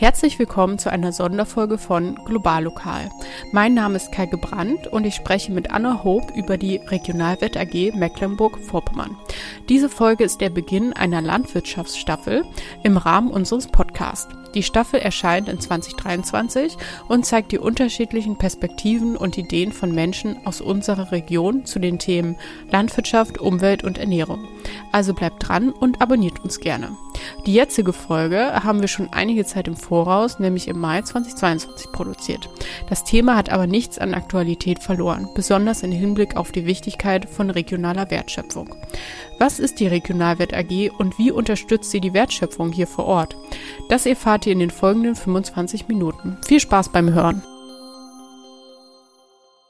Herzlich willkommen zu einer Sonderfolge von Global Lokal. Mein Name ist Kai Gebrandt und ich spreche mit Anna Hope über die Regionalwert AG Mecklenburg-Vorpommern. Diese Folge ist der Beginn einer Landwirtschaftsstaffel im Rahmen unseres Podcasts. Die Staffel erscheint in 2023 und zeigt die unterschiedlichen Perspektiven und Ideen von Menschen aus unserer Region zu den Themen Landwirtschaft, Umwelt und Ernährung. Also bleibt dran und abonniert uns gerne. Die jetzige Folge haben wir schon einige Zeit im Voraus, nämlich im Mai 2022 produziert. Das Thema hat aber nichts an Aktualität verloren, besonders im Hinblick auf die Wichtigkeit von regionaler Wertschöpfung. Was ist die Regionalwert AG und wie unterstützt sie die Wertschöpfung hier vor Ort? Das erfahrt ihr in den folgenden 25 Minuten. Viel Spaß beim Hören!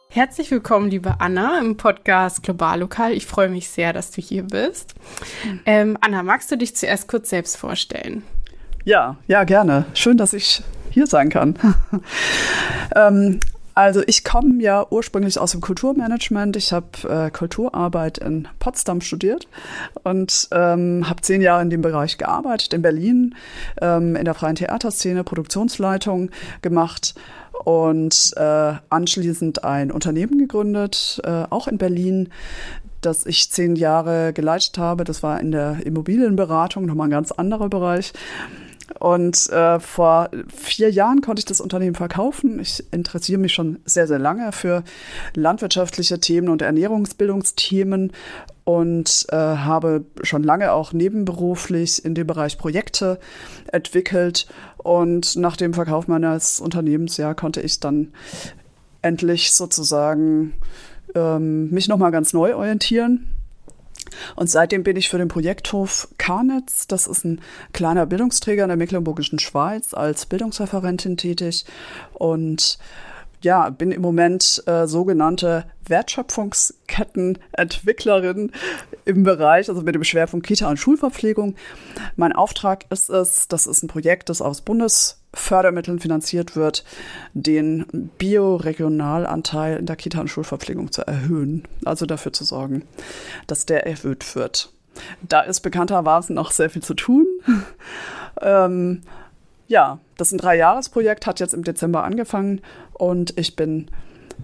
Herzlich willkommen, liebe Anna, im Podcast Global Lokal. Ich freue mich sehr, dass du hier bist. Ähm, Anna, magst du dich zuerst kurz selbst vorstellen? Ja, ja, gerne. Schön, dass ich hier sein kann. ähm, also ich komme ja ursprünglich aus dem Kulturmanagement. Ich habe äh, Kulturarbeit in Potsdam studiert und ähm, habe zehn Jahre in dem Bereich gearbeitet, in Berlin, ähm, in der freien Theaterszene, Produktionsleitung gemacht und äh, anschließend ein Unternehmen gegründet, äh, auch in Berlin, das ich zehn Jahre geleitet habe. Das war in der Immobilienberatung, nochmal ein ganz anderer Bereich. Und äh, vor vier Jahren konnte ich das Unternehmen verkaufen. Ich interessiere mich schon sehr, sehr lange für landwirtschaftliche Themen und Ernährungsbildungsthemen und äh, habe schon lange auch nebenberuflich in dem Bereich Projekte entwickelt. Und nach dem Verkauf meines Unternehmens ja, konnte ich dann endlich sozusagen ähm, mich nochmal ganz neu orientieren und seitdem bin ich für den Projekthof Karnitz, das ist ein kleiner Bildungsträger in der Mecklenburgischen Schweiz, als Bildungsreferentin tätig. Und ja, bin im Moment äh, sogenannte Wertschöpfungskettenentwicklerin im Bereich, also mit dem Schwerpunkt Kita und Schulverpflegung. Mein Auftrag ist es, das ist ein Projekt, das aus Bundesfördermitteln finanziert wird, den Bioregionalanteil in der Kita und Schulverpflegung zu erhöhen. Also dafür zu sorgen, dass der erhöht wird. Da ist bekanntermaßen noch sehr viel zu tun. ähm, ja, das ist ein Dreijahresprojekt, hat jetzt im Dezember angefangen und ich bin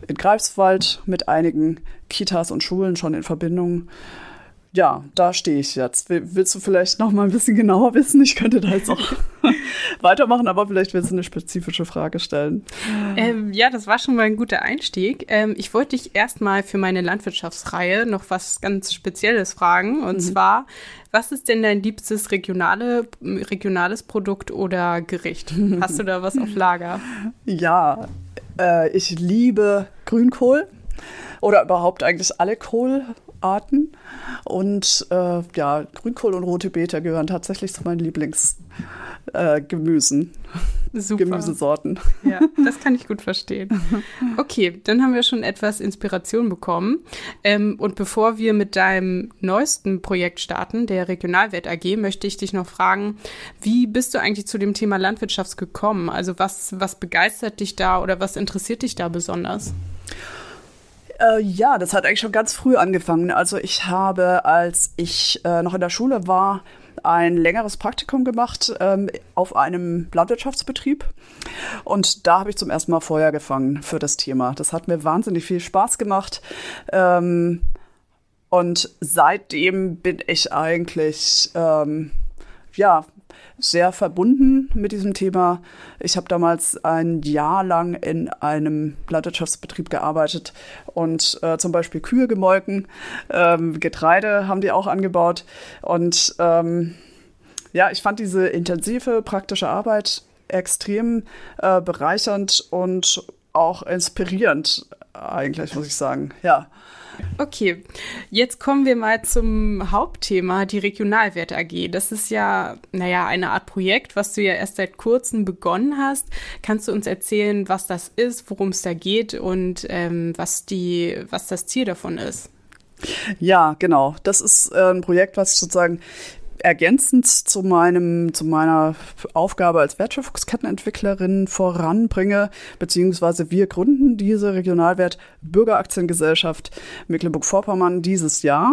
in Greifswald mit einigen Kitas und Schulen schon in Verbindung ja, da stehe ich jetzt. Willst du vielleicht noch mal ein bisschen genauer wissen? Ich könnte da jetzt auch weitermachen, aber vielleicht willst du eine spezifische Frage stellen. Ähm, ja, das war schon mal ein guter Einstieg. Ähm, ich wollte dich erstmal für meine Landwirtschaftsreihe noch was ganz Spezielles fragen. Und mhm. zwar, was ist denn dein liebstes regionale, regionales Produkt oder Gericht? Hast du da was auf Lager? Ja, äh, ich liebe Grünkohl oder überhaupt eigentlich alle Kohl Arten. Und äh, ja, Grünkohl und rote Beete gehören tatsächlich zu meinen Lieblingsgemüsen. Äh, Gemüsesorten. Ja, das kann ich gut verstehen. Okay, dann haben wir schon etwas Inspiration bekommen. Ähm, und bevor wir mit deinem neuesten Projekt starten, der Regionalwert AG, möchte ich dich noch fragen, wie bist du eigentlich zu dem Thema Landwirtschaft gekommen? Also was, was begeistert dich da oder was interessiert dich da besonders? Äh, ja, das hat eigentlich schon ganz früh angefangen. Also ich habe, als ich äh, noch in der Schule war, ein längeres Praktikum gemacht ähm, auf einem Landwirtschaftsbetrieb. Und da habe ich zum ersten Mal Feuer gefangen für das Thema. Das hat mir wahnsinnig viel Spaß gemacht. Ähm, und seitdem bin ich eigentlich, ähm, ja, sehr verbunden mit diesem Thema. Ich habe damals ein Jahr lang in einem Landwirtschaftsbetrieb gearbeitet und äh, zum Beispiel Kühe gemolken. Ähm, Getreide haben die auch angebaut. Und ähm, ja, ich fand diese intensive praktische Arbeit extrem äh, bereichernd und auch inspirierend, eigentlich, muss ich sagen. Ja. Okay, jetzt kommen wir mal zum Hauptthema, die Regionalwerte AG. Das ist ja, naja, eine Art Projekt, was du ja erst seit kurzem begonnen hast. Kannst du uns erzählen, was das ist, worum es da geht und ähm, was, die, was das Ziel davon ist? Ja, genau. Das ist äh, ein Projekt, was ich sozusagen ergänzend zu meinem, zu meiner Aufgabe als Wertschöpfungskettenentwicklerin voranbringe, beziehungsweise wir gründen diese Regionalwert Bürgeraktiengesellschaft Mecklenburg-Vorpommern dieses Jahr.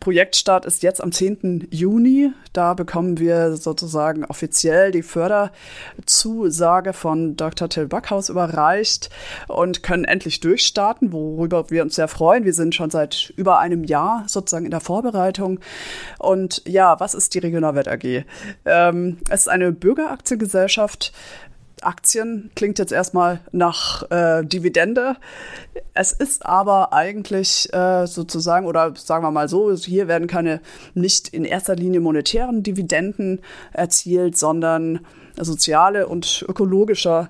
Projektstart ist jetzt am 10. Juni. Da bekommen wir sozusagen offiziell die Förderzusage von Dr. Till Backhaus überreicht und können endlich durchstarten, worüber wir uns sehr freuen. Wir sind schon seit über einem Jahr sozusagen in der Vorbereitung. Und ja, was ist die Regionalwert AG? Ähm, es ist eine Bürgeraktiengesellschaft. Aktien klingt jetzt erstmal nach äh, Dividende. Es ist aber eigentlich äh, sozusagen, oder sagen wir mal so, hier werden keine nicht in erster Linie monetären Dividenden erzielt, sondern soziale und ökologischer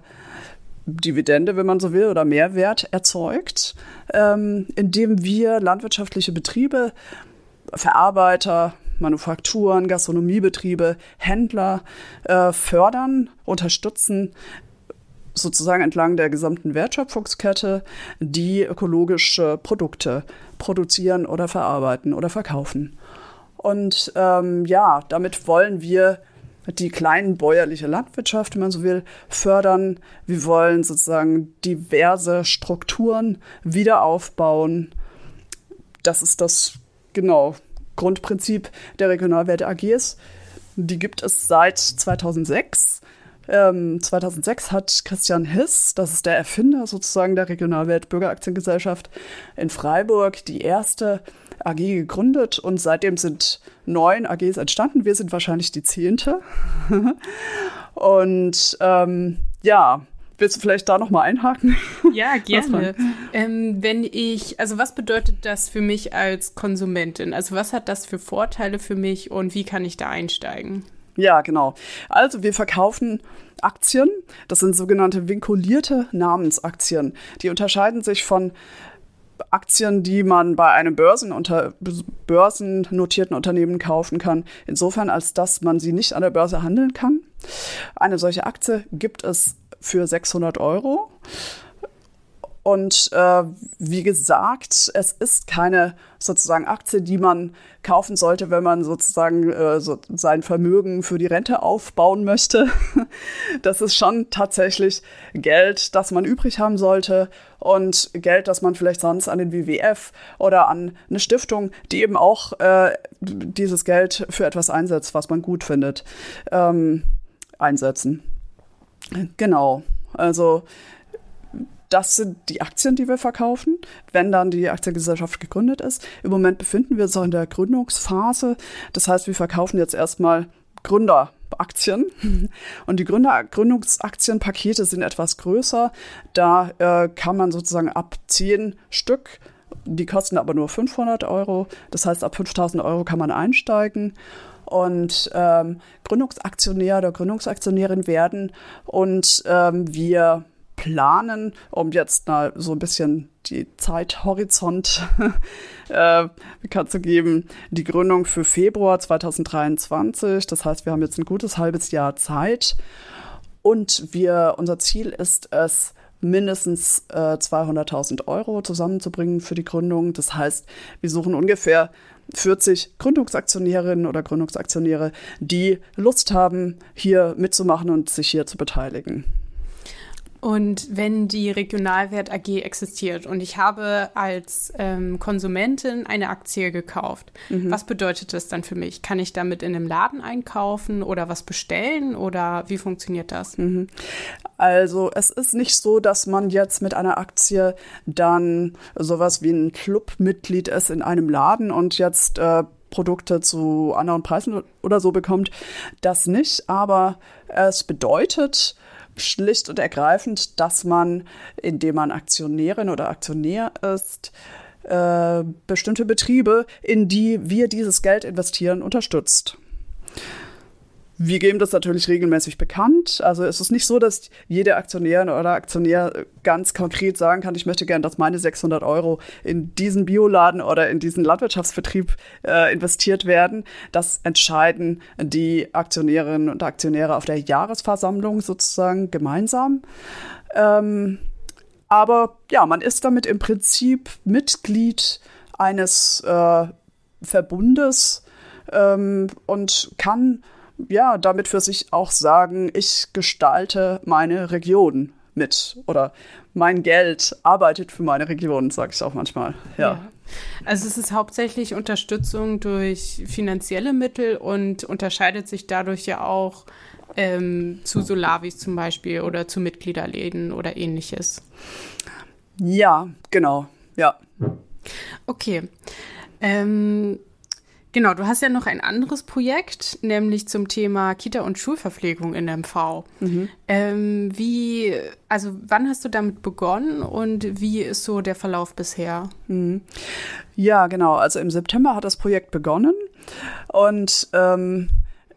Dividende, wenn man so will, oder Mehrwert erzeugt, ähm, indem wir landwirtschaftliche Betriebe, Verarbeiter, Manufakturen, Gastronomiebetriebe, Händler äh, fördern, unterstützen, sozusagen entlang der gesamten Wertschöpfungskette, die ökologische Produkte produzieren oder verarbeiten oder verkaufen. Und ähm, ja, damit wollen wir die kleinen bäuerliche Landwirtschaft, wenn man so will, fördern. Wir wollen sozusagen diverse Strukturen wieder aufbauen. Das ist das, genau, Grundprinzip der Regionalwerte AGs. Die gibt es seit 2006. Ähm, 2006 hat Christian Hiss, das ist der Erfinder sozusagen der Regionalwelt Bürgeraktiengesellschaft in Freiburg, die erste AG gegründet und seitdem sind neun AGs entstanden. Wir sind wahrscheinlich die zehnte. und ähm, ja, Willst du vielleicht da nochmal einhaken? Ja, gerne. Ähm, wenn ich, also was bedeutet das für mich als Konsumentin? Also was hat das für Vorteile für mich und wie kann ich da einsteigen? Ja, genau. Also wir verkaufen Aktien. Das sind sogenannte vinkulierte Namensaktien. Die unterscheiden sich von Aktien, die man bei einem Börsenunter börsennotierten Unternehmen kaufen kann, insofern als dass man sie nicht an der Börse handeln kann. Eine solche Aktie gibt es für 600 Euro. Und äh, wie gesagt, es ist keine sozusagen Aktie, die man kaufen sollte, wenn man sozusagen äh, so sein Vermögen für die Rente aufbauen möchte. Das ist schon tatsächlich Geld, das man übrig haben sollte und Geld, das man vielleicht sonst an den WWF oder an eine Stiftung, die eben auch äh, dieses Geld für etwas einsetzt, was man gut findet, ähm, einsetzen. Genau. Also das sind die Aktien, die wir verkaufen, wenn dann die Aktiengesellschaft gegründet ist. Im Moment befinden wir uns auch in der Gründungsphase. Das heißt, wir verkaufen jetzt erstmal Gründeraktien. Und die Gründer Gründungsaktienpakete sind etwas größer. Da äh, kann man sozusagen ab zehn Stück, die kosten aber nur 500 Euro. Das heißt, ab 5000 Euro kann man einsteigen und ähm, Gründungsaktionär oder Gründungsaktionärin werden. Und ähm, wir planen, um jetzt mal so ein bisschen die Zeithorizont äh, bekannt zu geben, die Gründung für Februar 2023. Das heißt, wir haben jetzt ein gutes halbes Jahr Zeit. Und wir, unser Ziel ist es, mindestens äh, 200.000 Euro zusammenzubringen für die Gründung. Das heißt, wir suchen ungefähr 40 Gründungsaktionärinnen oder Gründungsaktionäre, die Lust haben, hier mitzumachen und sich hier zu beteiligen. Und wenn die Regionalwert AG existiert und ich habe als ähm, Konsumentin eine Aktie gekauft, mhm. was bedeutet das dann für mich? Kann ich damit in einem Laden einkaufen oder was bestellen oder wie funktioniert das? Mhm. Also es ist nicht so, dass man jetzt mit einer Aktie dann sowas wie ein Clubmitglied ist in einem Laden und jetzt äh, Produkte zu anderen Preisen oder so bekommt. Das nicht, aber es bedeutet, schlicht und ergreifend, dass man, indem man Aktionärin oder Aktionär ist, äh, bestimmte Betriebe, in die wir dieses Geld investieren, unterstützt. Wir geben das natürlich regelmäßig bekannt. Also es ist nicht so, dass jede Aktionärin oder Aktionär ganz konkret sagen kann, ich möchte gerne, dass meine 600 Euro in diesen Bioladen oder in diesen Landwirtschaftsbetrieb äh, investiert werden. Das entscheiden die Aktionärinnen und Aktionäre auf der Jahresversammlung sozusagen gemeinsam. Ähm, aber ja, man ist damit im Prinzip Mitglied eines äh, Verbundes, ähm, und kann ja damit für sich auch sagen, ich gestalte meine Region mit oder mein Geld arbeitet für meine Region, sage ich auch manchmal. Ja. ja. Also es ist hauptsächlich Unterstützung durch finanzielle Mittel und unterscheidet sich dadurch ja auch ähm, zu Solavis zum Beispiel oder zu Mitgliederläden oder ähnliches. Ja, genau, ja. Okay. Ähm, Genau, du hast ja noch ein anderes Projekt, nämlich zum Thema Kita- und Schulverpflegung in MV. Mhm. Ähm, wie, also wann hast du damit begonnen und wie ist so der Verlauf bisher? Mhm. Ja, genau. Also im September hat das Projekt begonnen und ähm,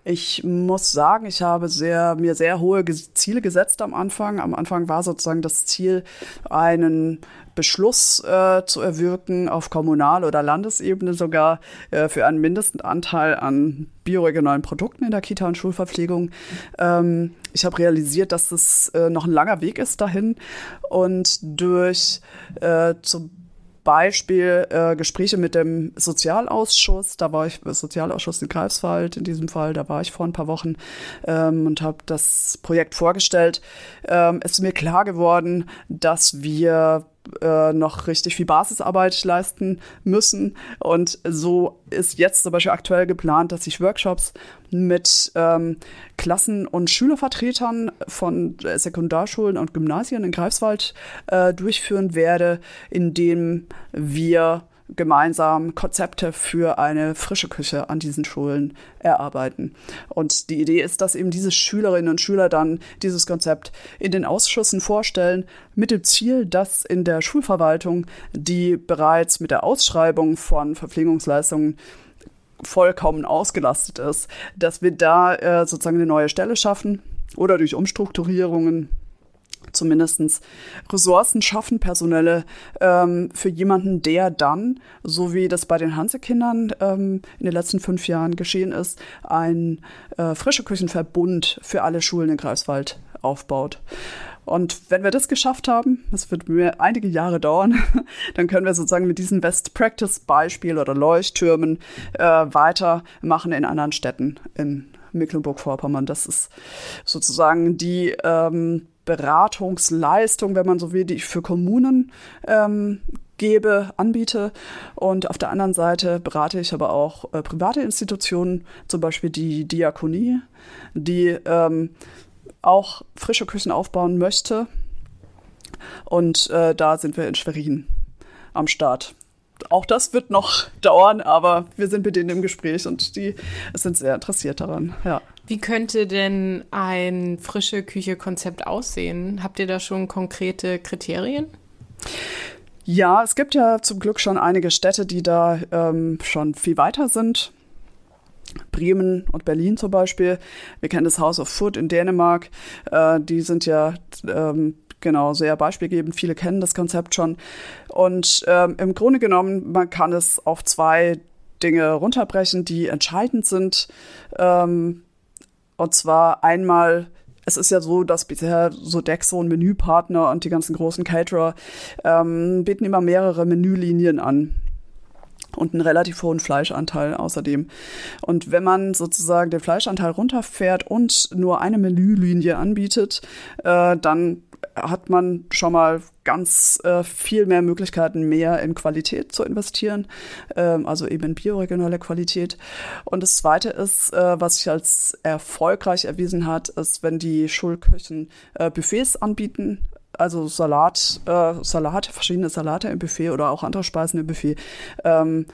ich muss sagen, ich habe sehr, mir sehr hohe Ziele gesetzt am Anfang. Am Anfang war sozusagen das Ziel, einen Beschluss äh, zu erwirken auf Kommunal- oder Landesebene sogar äh, für einen Mindestanteil an bioregionalen Produkten in der Kita- und Schulverpflegung. Ähm, ich habe realisiert, dass das äh, noch ein langer Weg ist dahin und durch äh, zum Beispiel äh, Gespräche mit dem Sozialausschuss. Da war ich, Sozialausschuss in Greifswald in diesem Fall, da war ich vor ein paar Wochen ähm, und habe das Projekt vorgestellt. Ähm, ist mir klar geworden, dass wir äh, noch richtig viel Basisarbeit leisten müssen. Und so ist jetzt zum Beispiel aktuell geplant, dass ich Workshops mit ähm, Klassen- und Schülervertretern von Sekundarschulen und Gymnasien in Greifswald äh, durchführen werde, indem wir gemeinsam Konzepte für eine frische Küche an diesen Schulen erarbeiten. Und die Idee ist, dass eben diese Schülerinnen und Schüler dann dieses Konzept in den Ausschüssen vorstellen, mit dem Ziel, dass in der Schulverwaltung, die bereits mit der Ausschreibung von Verpflegungsleistungen vollkommen ausgelastet ist, dass wir da äh, sozusagen eine neue Stelle schaffen oder durch Umstrukturierungen zumindest Ressourcen schaffen, personelle, ähm, für jemanden, der dann, so wie das bei den Hansekindern ähm, in den letzten fünf Jahren geschehen ist, ein äh, frische Küchenverbund für alle Schulen in Greifswald aufbaut. Und wenn wir das geschafft haben, das wird mir einige Jahre dauern, dann können wir sozusagen mit diesen Best-Practice-Beispiel oder Leuchttürmen äh, weitermachen in anderen Städten in Mecklenburg-Vorpommern. Das ist sozusagen die ähm, Beratungsleistung, wenn man so will, die ich für Kommunen ähm, gebe, anbiete. Und auf der anderen Seite berate ich aber auch äh, private Institutionen, zum Beispiel die Diakonie, die ähm, auch frische Küchen aufbauen möchte. Und äh, da sind wir in Schwerin am Start. Auch das wird noch dauern, aber wir sind mit denen im Gespräch und die sind sehr interessiert daran. Ja. Wie könnte denn ein frische Küche-Konzept aussehen? Habt ihr da schon konkrete Kriterien? Ja, es gibt ja zum Glück schon einige Städte, die da ähm, schon viel weiter sind. Bremen und Berlin zum Beispiel. Wir kennen das House of Food in Dänemark. Äh, die sind ja ähm, genau sehr beispielgebend. Viele kennen das Konzept schon. Und ähm, im Grunde genommen, man kann es auf zwei Dinge runterbrechen, die entscheidend sind. Ähm, und zwar einmal es ist ja so, dass bisher so Dexo und Menüpartner und die ganzen großen Caterer ähm, bieten immer mehrere Menülinien an und einen relativ hohen Fleischanteil außerdem. Und wenn man sozusagen den Fleischanteil runterfährt und nur eine Menülinie anbietet, äh, dann hat man schon mal ganz äh, viel mehr Möglichkeiten, mehr in Qualität zu investieren, ähm, also eben in bioregionale Qualität. Und das Zweite ist, äh, was sich als erfolgreich erwiesen hat, ist, wenn die Schulküchen äh, Buffets anbieten, also Salat, äh, Salate, verschiedene Salate im Buffet oder auch andere Speisen im Buffet, ähm,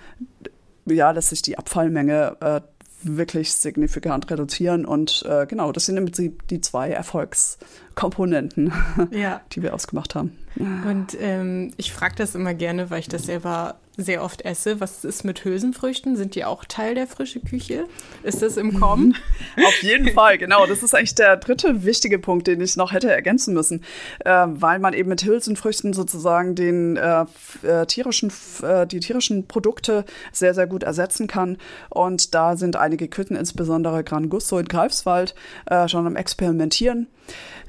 ja, lässt sich die Abfallmenge äh, wirklich signifikant reduzieren. Und äh, genau, das sind im Prinzip die zwei Erfolgskomponenten, ja. die wir ausgemacht haben. Und ähm, ich frage das immer gerne, weil ich das selber sehr oft esse. Was ist mit Hülsenfrüchten? Sind die auch Teil der frischen Küche? Ist das im Kommen? Auf jeden Fall, genau. Das ist eigentlich der dritte wichtige Punkt, den ich noch hätte ergänzen müssen, äh, weil man eben mit Hülsenfrüchten sozusagen den äh, äh, tierischen, äh, die tierischen Produkte sehr, sehr gut ersetzen kann. Und da sind einige Küchen, insbesondere Gran Gusto in Greifswald, äh, schon am Experimentieren.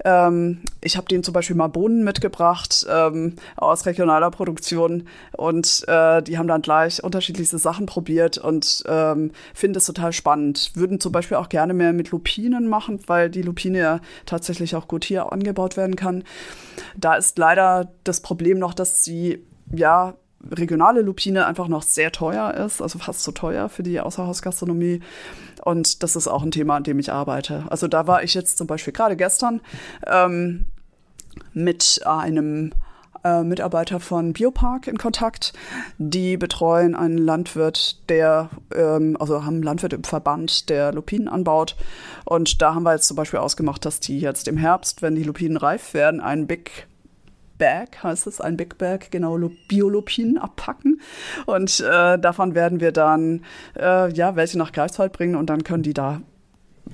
Ähm, ich habe denen zum Beispiel mal Bohnen mitgebracht ähm, aus regionaler Produktion und äh, die haben dann gleich unterschiedlichste Sachen probiert und ähm, finden es total spannend. Würden zum Beispiel auch gerne mehr mit Lupinen machen, weil die Lupine ja tatsächlich auch gut hier angebaut werden kann. Da ist leider das Problem noch, dass sie ja regionale Lupine einfach noch sehr teuer ist, also fast zu so teuer für die Außerhausgastronomie. Und das ist auch ein Thema, an dem ich arbeite. Also da war ich jetzt zum Beispiel gerade gestern ähm, mit einem äh, Mitarbeiter von Biopark in Kontakt. Die betreuen einen Landwirt, der, ähm, also haben einen Landwirt im Verband, der Lupinen anbaut. Und da haben wir jetzt zum Beispiel ausgemacht, dass die jetzt im Herbst, wenn die Lupinen reif werden, einen Big Bag, heißt es, ein Big Bag, genau, Biolupinen abpacken. Und äh, davon werden wir dann, äh, ja, welche nach Greifswald bringen und dann können die da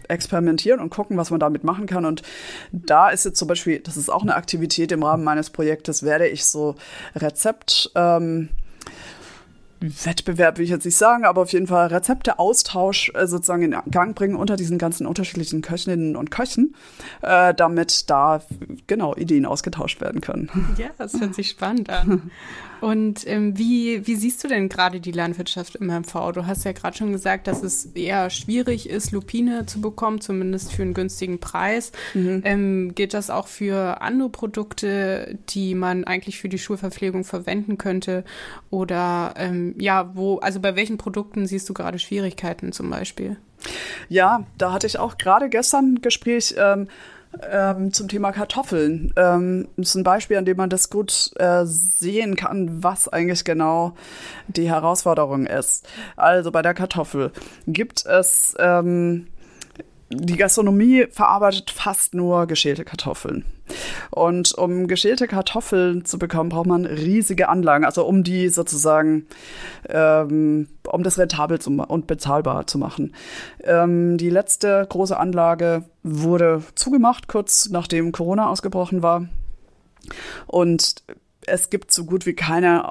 experimentieren und gucken, was man damit machen kann. Und da ist jetzt zum Beispiel, das ist auch eine Aktivität im Rahmen meines Projektes, werde ich so Rezept, ähm, Wettbewerb will ich jetzt nicht sagen, aber auf jeden Fall Rezepteaustausch äh, sozusagen in Gang bringen unter diesen ganzen unterschiedlichen Köchinnen und Köchen, äh, damit da genau Ideen ausgetauscht werden können. Ja, das hört sich spannend an. Und ähm, wie, wie siehst du denn gerade die Landwirtschaft im MV? Du hast ja gerade schon gesagt, dass es eher schwierig ist, Lupine zu bekommen, zumindest für einen günstigen Preis. Mhm. Ähm, gilt das auch für andere Produkte, die man eigentlich für die Schulverpflegung verwenden könnte? Oder ähm, ja, wo, also bei welchen Produkten siehst du gerade Schwierigkeiten zum Beispiel? Ja, da hatte ich auch gerade gestern ein Gespräch. Ähm, ähm, zum Thema Kartoffeln. Ähm, das ist ein Beispiel, an dem man das gut äh, sehen kann, was eigentlich genau die Herausforderung ist. Also bei der Kartoffel gibt es ähm, die Gastronomie verarbeitet fast nur geschälte Kartoffeln. Und um geschälte Kartoffeln zu bekommen, braucht man riesige Anlagen, also um die sozusagen, ähm, um das rentabel zu und bezahlbar zu machen. Ähm, die letzte große Anlage wurde zugemacht, kurz nachdem Corona ausgebrochen war. Und es gibt so gut wie keine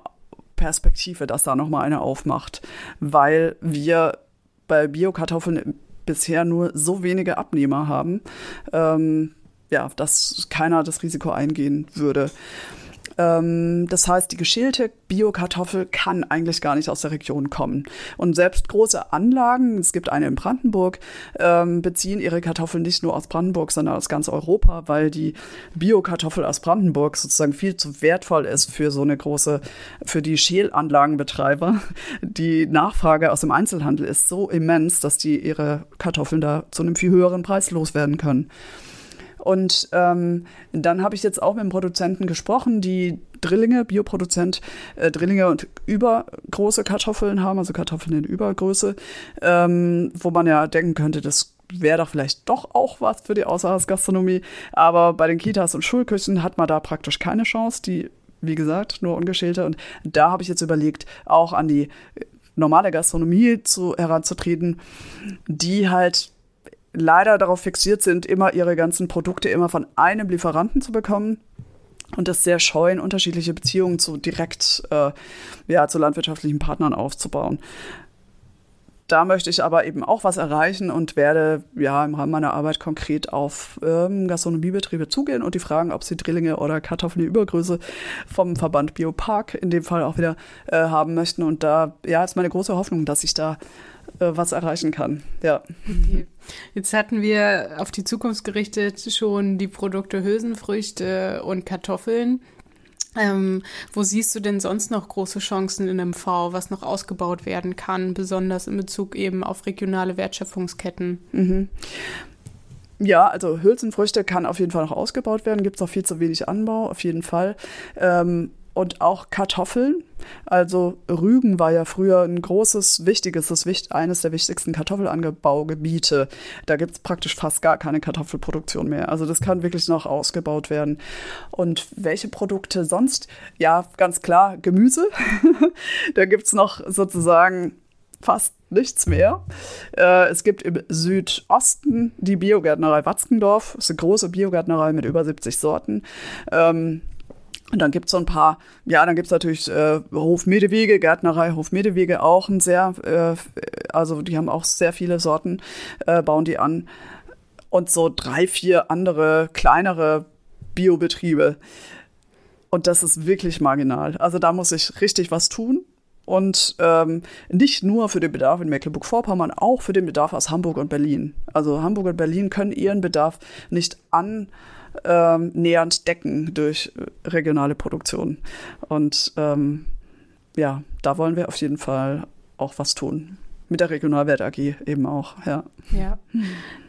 Perspektive, dass da nochmal eine aufmacht, weil wir bei Biokartoffeln bisher nur so wenige Abnehmer haben, ähm, ja, dass keiner das Risiko eingehen würde. Ähm, das heißt, die geschälte Biokartoffel kann eigentlich gar nicht aus der Region kommen. Und selbst große Anlagen, es gibt eine in Brandenburg, ähm, beziehen ihre Kartoffeln nicht nur aus Brandenburg, sondern aus ganz Europa, weil die Biokartoffel aus Brandenburg sozusagen viel zu wertvoll ist für so eine große, für die Schälanlagenbetreiber. Die Nachfrage aus dem Einzelhandel ist so immens, dass die ihre Kartoffeln da zu einem viel höheren Preis loswerden können. Und ähm, dann habe ich jetzt auch mit dem Produzenten gesprochen, die Drillinge, Bioproduzent, äh, Drillinge und übergroße Kartoffeln haben, also Kartoffeln in Übergröße, ähm, wo man ja denken könnte, das wäre doch vielleicht doch auch was für die Außerhausgastronomie. Aber bei den Kitas und Schulküchen hat man da praktisch keine Chance. Die, wie gesagt, nur ungeschälte. Und da habe ich jetzt überlegt, auch an die normale Gastronomie zu, heranzutreten, die halt leider darauf fixiert sind, immer ihre ganzen Produkte immer von einem Lieferanten zu bekommen und das sehr scheuen, unterschiedliche Beziehungen zu direkt äh, ja, zu landwirtschaftlichen Partnern aufzubauen. Da möchte ich aber eben auch was erreichen und werde ja im Rahmen meiner Arbeit konkret auf ähm, Gastronomiebetriebe zugehen und die fragen, ob sie Drillinge oder Kartoffeln in Übergröße vom Verband Biopark in dem Fall auch wieder äh, haben möchten. Und da ja ist meine große Hoffnung, dass ich da was erreichen kann. Ja. Okay. Jetzt hatten wir auf die Zukunft gerichtet schon die Produkte Hülsenfrüchte und Kartoffeln. Ähm, wo siehst du denn sonst noch große Chancen in MV, was noch ausgebaut werden kann, besonders in Bezug eben auf regionale Wertschöpfungsketten? Mhm. Ja, also Hülsenfrüchte kann auf jeden Fall noch ausgebaut werden, gibt es noch viel zu wenig Anbau, auf jeden Fall. Ähm, und auch Kartoffeln. Also Rügen war ja früher ein großes, wichtiges, das eines der wichtigsten Kartoffelanbaugebiete. Da gibt es praktisch fast gar keine Kartoffelproduktion mehr. Also das kann wirklich noch ausgebaut werden. Und welche Produkte sonst? Ja, ganz klar, Gemüse. da gibt es noch sozusagen fast nichts mehr. Äh, es gibt im Südosten die Biogärtnerei Watzkendorf. Das ist eine große Biogärtnerei mit über 70 Sorten. Ähm, und dann gibt's so ein paar, ja, dann gibt's natürlich äh, Hof Medewege, Gärtnerei Hof Medewege auch ein sehr, äh, also die haben auch sehr viele Sorten, äh, bauen die an. und so drei, vier andere kleinere Biobetriebe. Und das ist wirklich marginal. Also da muss ich richtig was tun. Und ähm, nicht nur für den Bedarf in Mecklenburg-Vorpommern, auch für den Bedarf aus Hamburg und Berlin. Also Hamburg und Berlin können ihren Bedarf nicht annähernd ähm, decken durch regionale Produktion. Und ähm, ja, da wollen wir auf jeden Fall auch was tun. Mit der Regionalwert AG eben auch, ja. Ja.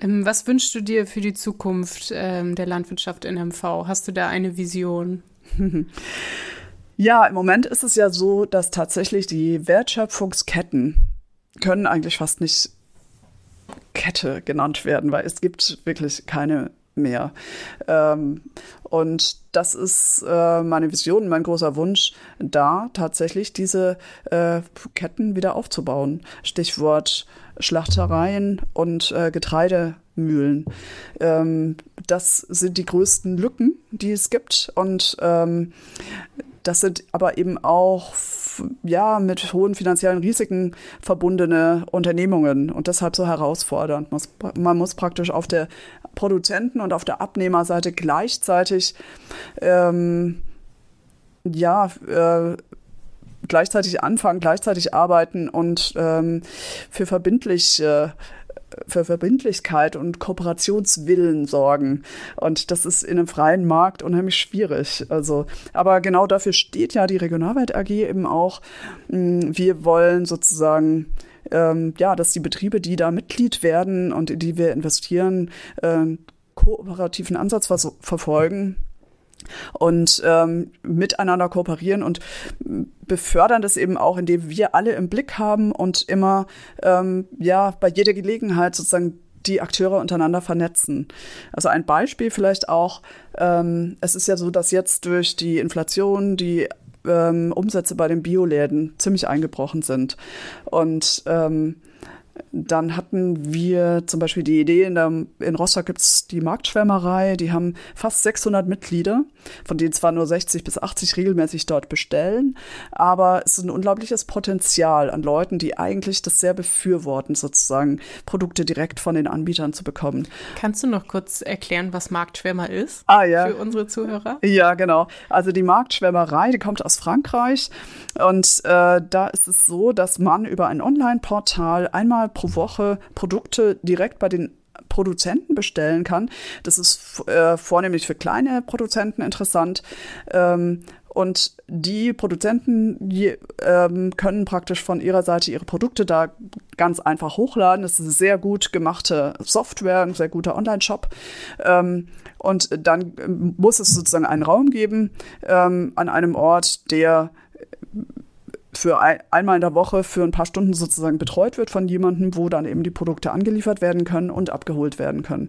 Ähm, was wünschst du dir für die Zukunft ähm, der Landwirtschaft in MV? Hast du da eine Vision? Ja, im Moment ist es ja so, dass tatsächlich die Wertschöpfungsketten können eigentlich fast nicht Kette genannt werden, weil es gibt wirklich keine mehr. Ähm, und das ist äh, meine Vision, mein großer Wunsch, da tatsächlich diese äh, Ketten wieder aufzubauen. Stichwort Schlachtereien und äh, Getreidemühlen. Ähm, das sind die größten Lücken, die es gibt. Und ähm, das sind aber eben auch ja mit hohen finanziellen Risiken verbundene Unternehmungen und deshalb so herausfordernd. Man muss praktisch auf der Produzenten- und auf der Abnehmerseite gleichzeitig ähm, ja äh, gleichzeitig anfangen, gleichzeitig arbeiten und ähm, für verbindlich äh, für Verbindlichkeit und Kooperationswillen sorgen. Und das ist in einem freien Markt unheimlich schwierig. Also, aber genau dafür steht ja die Regionalwelt AG eben auch. Mm, wir wollen sozusagen ähm, ja, dass die Betriebe, die da Mitglied werden und in die wir investieren, äh, kooperativen Ansatz verfolgen und ähm, miteinander kooperieren und befördern das eben auch, indem wir alle im Blick haben und immer ähm, ja bei jeder Gelegenheit sozusagen die Akteure untereinander vernetzen. Also ein Beispiel vielleicht auch, ähm, es ist ja so, dass jetzt durch die Inflation die ähm, Umsätze bei den Bioläden ziemlich eingebrochen sind. Und ähm, dann hatten wir zum Beispiel die Idee, in, der, in Rostock gibt es die Marktschwärmerei, die haben fast 600 Mitglieder, von denen zwar nur 60 bis 80 regelmäßig dort bestellen, aber es ist ein unglaubliches Potenzial an Leuten, die eigentlich das sehr befürworten, sozusagen Produkte direkt von den Anbietern zu bekommen. Kannst du noch kurz erklären, was Marktschwärmer ist ah, ja. für unsere Zuhörer? Ja, genau. Also die Marktschwärmerei, die kommt aus Frankreich und äh, da ist es so, dass man über ein Online-Portal einmal pro Woche Produkte direkt bei den Produzenten bestellen kann. Das ist äh, vornehmlich für kleine Produzenten interessant. Ähm, und die Produzenten die, ähm, können praktisch von ihrer Seite ihre Produkte da ganz einfach hochladen. Das ist eine sehr gut gemachte Software, ein sehr guter Online-Shop. Ähm, und dann ähm, muss es sozusagen einen Raum geben ähm, an einem Ort, der für ein, einmal in der Woche für ein paar Stunden sozusagen betreut wird von jemandem, wo dann eben die Produkte angeliefert werden können und abgeholt werden können.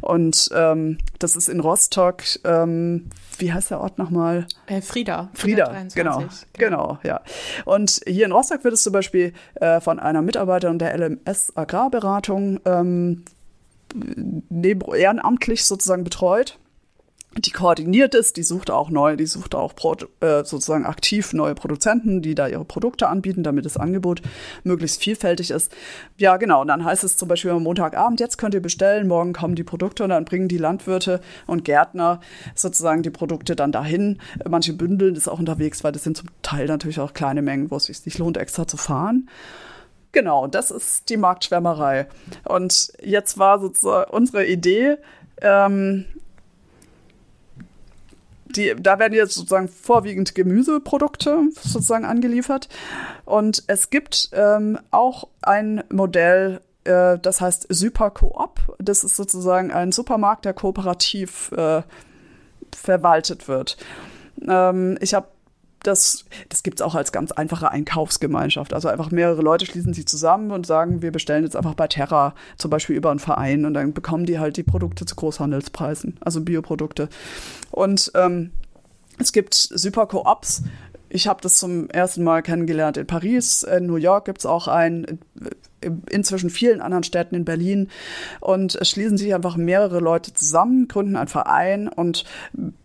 Und ähm, das ist in Rostock, ähm, wie heißt der Ort nochmal? Äh, Frieda. Frieda, 23, genau, genau, ja. Und hier in Rostock wird es zum Beispiel äh, von einer Mitarbeiterin der LMS Agrarberatung ähm, ehrenamtlich sozusagen betreut die koordiniert ist, die sucht auch neu, die sucht auch äh, sozusagen aktiv neue Produzenten, die da ihre Produkte anbieten, damit das Angebot möglichst vielfältig ist. Ja, genau. Und dann heißt es zum Beispiel am Montagabend, jetzt könnt ihr bestellen, morgen kommen die Produkte und dann bringen die Landwirte und Gärtner sozusagen die Produkte dann dahin. Manche bündeln das auch unterwegs, weil das sind zum Teil natürlich auch kleine Mengen, wo es sich nicht lohnt, extra zu fahren. Genau, das ist die Marktschwärmerei. Und jetzt war sozusagen unsere Idee, ähm, die, da werden jetzt sozusagen vorwiegend Gemüseprodukte sozusagen angeliefert. Und es gibt ähm, auch ein Modell, äh, das heißt Supercoop. Das ist sozusagen ein Supermarkt, der kooperativ äh, verwaltet wird. Ähm, ich habe das, das gibt es auch als ganz einfache Einkaufsgemeinschaft. Also einfach mehrere Leute schließen sich zusammen und sagen, wir bestellen jetzt einfach bei Terra zum Beispiel über einen Verein und dann bekommen die halt die Produkte zu Großhandelspreisen, also Bioprodukte. Und ähm, es gibt super Co-ops. Ich habe das zum ersten Mal kennengelernt in Paris. In New York gibt es auch einen, inzwischen vielen anderen Städten in Berlin. Und es schließen sich einfach mehrere Leute zusammen, gründen einen Verein und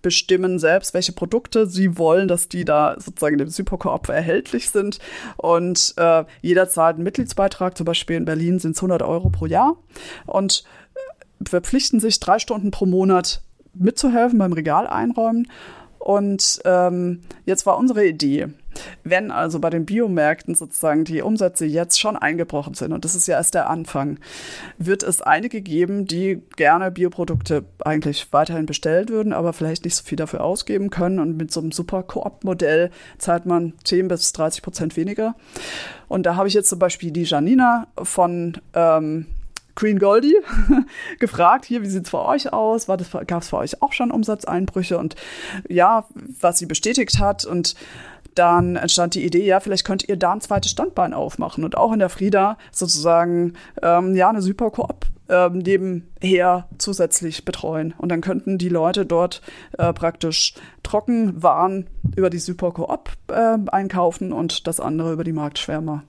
bestimmen selbst, welche Produkte sie wollen, dass die da sozusagen im Supercoop erhältlich sind. Und äh, jeder zahlt einen Mitgliedsbeitrag. Zum Beispiel in Berlin sind es 100 Euro pro Jahr. Und verpflichten sich drei Stunden pro Monat mitzuhelfen beim Regal einräumen. Und ähm, jetzt war unsere Idee, wenn also bei den Biomärkten sozusagen die Umsätze jetzt schon eingebrochen sind, und das ist ja erst der Anfang, wird es einige geben, die gerne Bioprodukte eigentlich weiterhin bestellt würden, aber vielleicht nicht so viel dafür ausgeben können. Und mit so einem super Koop-Modell zahlt man 10 bis 30 Prozent weniger. Und da habe ich jetzt zum Beispiel die Janina von ähm, Green Goldie gefragt, hier, wie sieht es bei euch aus? Gab es für euch auch schon Umsatzeinbrüche? Und ja, was sie bestätigt hat. Und dann entstand die Idee, ja, vielleicht könnt ihr da ein zweites Standbein aufmachen und auch in der Frieda sozusagen ähm, ja eine super Koop ähm, nebenher zusätzlich betreuen. Und dann könnten die Leute dort äh, praktisch Trockenwaren über die Super Coop äh, einkaufen und das andere über die Marktschwärmer.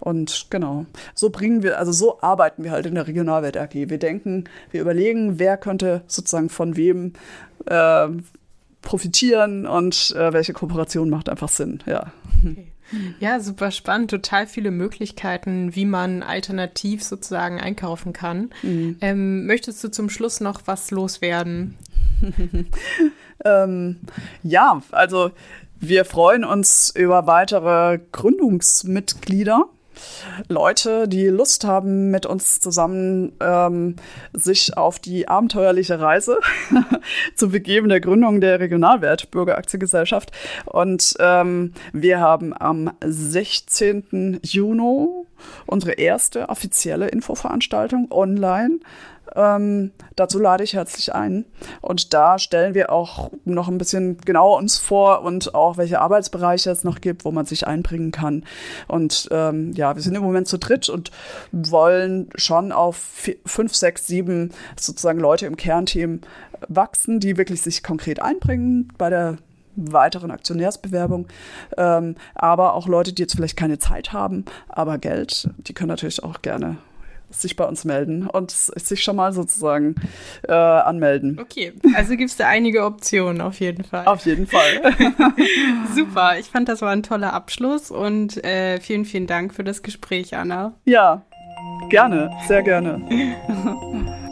Und genau, so bringen wir, also so arbeiten wir halt in der Regionalwelt AG. Wir denken, wir überlegen, wer könnte sozusagen von wem äh, profitieren und äh, welche Kooperation macht einfach Sinn, ja. Okay. Ja, super spannend. Total viele Möglichkeiten, wie man alternativ sozusagen einkaufen kann. Mhm. Ähm, möchtest du zum Schluss noch was loswerden? ähm, ja, also wir freuen uns über weitere Gründungsmitglieder. Leute, die Lust haben, mit uns zusammen ähm, sich auf die abenteuerliche Reise zu begeben, der Gründung der Regionalwert Bürgeraktiengesellschaft. Und ähm, wir haben am 16. Juni unsere erste offizielle Infoveranstaltung online ähm, dazu lade ich herzlich ein. Und da stellen wir auch noch ein bisschen genauer uns vor und auch welche Arbeitsbereiche es noch gibt, wo man sich einbringen kann. Und ähm, ja, wir sind im Moment zu dritt und wollen schon auf vier, fünf, sechs, sieben sozusagen Leute im Kernteam wachsen, die wirklich sich konkret einbringen bei der weiteren Aktionärsbewerbung. Ähm, aber auch Leute, die jetzt vielleicht keine Zeit haben, aber Geld, die können natürlich auch gerne sich bei uns melden und sich schon mal sozusagen äh, anmelden. Okay, also gibt es da einige Optionen auf jeden Fall. Auf jeden Fall. Super, ich fand, das war ein toller Abschluss und äh, vielen, vielen Dank für das Gespräch, Anna. Ja, gerne, sehr gerne.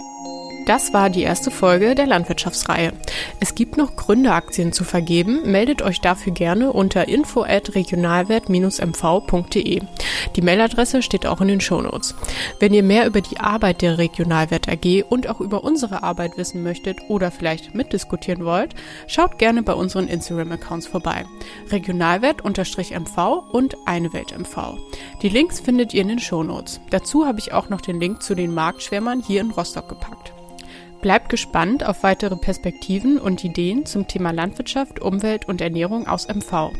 Das war die erste Folge der Landwirtschaftsreihe. Es gibt noch Gründeraktien zu vergeben. Meldet euch dafür gerne unter info@regionalwert-mv.de. Die Mailadresse steht auch in den Shownotes. Wenn ihr mehr über die Arbeit der Regionalwert AG und auch über unsere Arbeit wissen möchtet oder vielleicht mitdiskutieren wollt, schaut gerne bei unseren Instagram-Accounts vorbei. Regionalwert-MV und Eine Welt MV. Die Links findet ihr in den Shownotes. Dazu habe ich auch noch den Link zu den Marktschwärmern hier in Rostock gepackt. Bleibt gespannt auf weitere Perspektiven und Ideen zum Thema Landwirtschaft, Umwelt und Ernährung aus MV.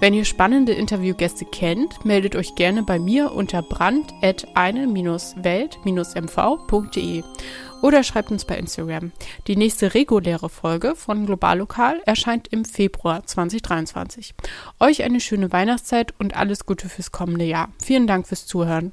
Wenn ihr spannende Interviewgäste kennt, meldet euch gerne bei mir unter brand.eine-welt-mv.de oder schreibt uns bei Instagram. Die nächste reguläre Folge von Global Lokal erscheint im Februar 2023. Euch eine schöne Weihnachtszeit und alles Gute fürs kommende Jahr. Vielen Dank fürs Zuhören.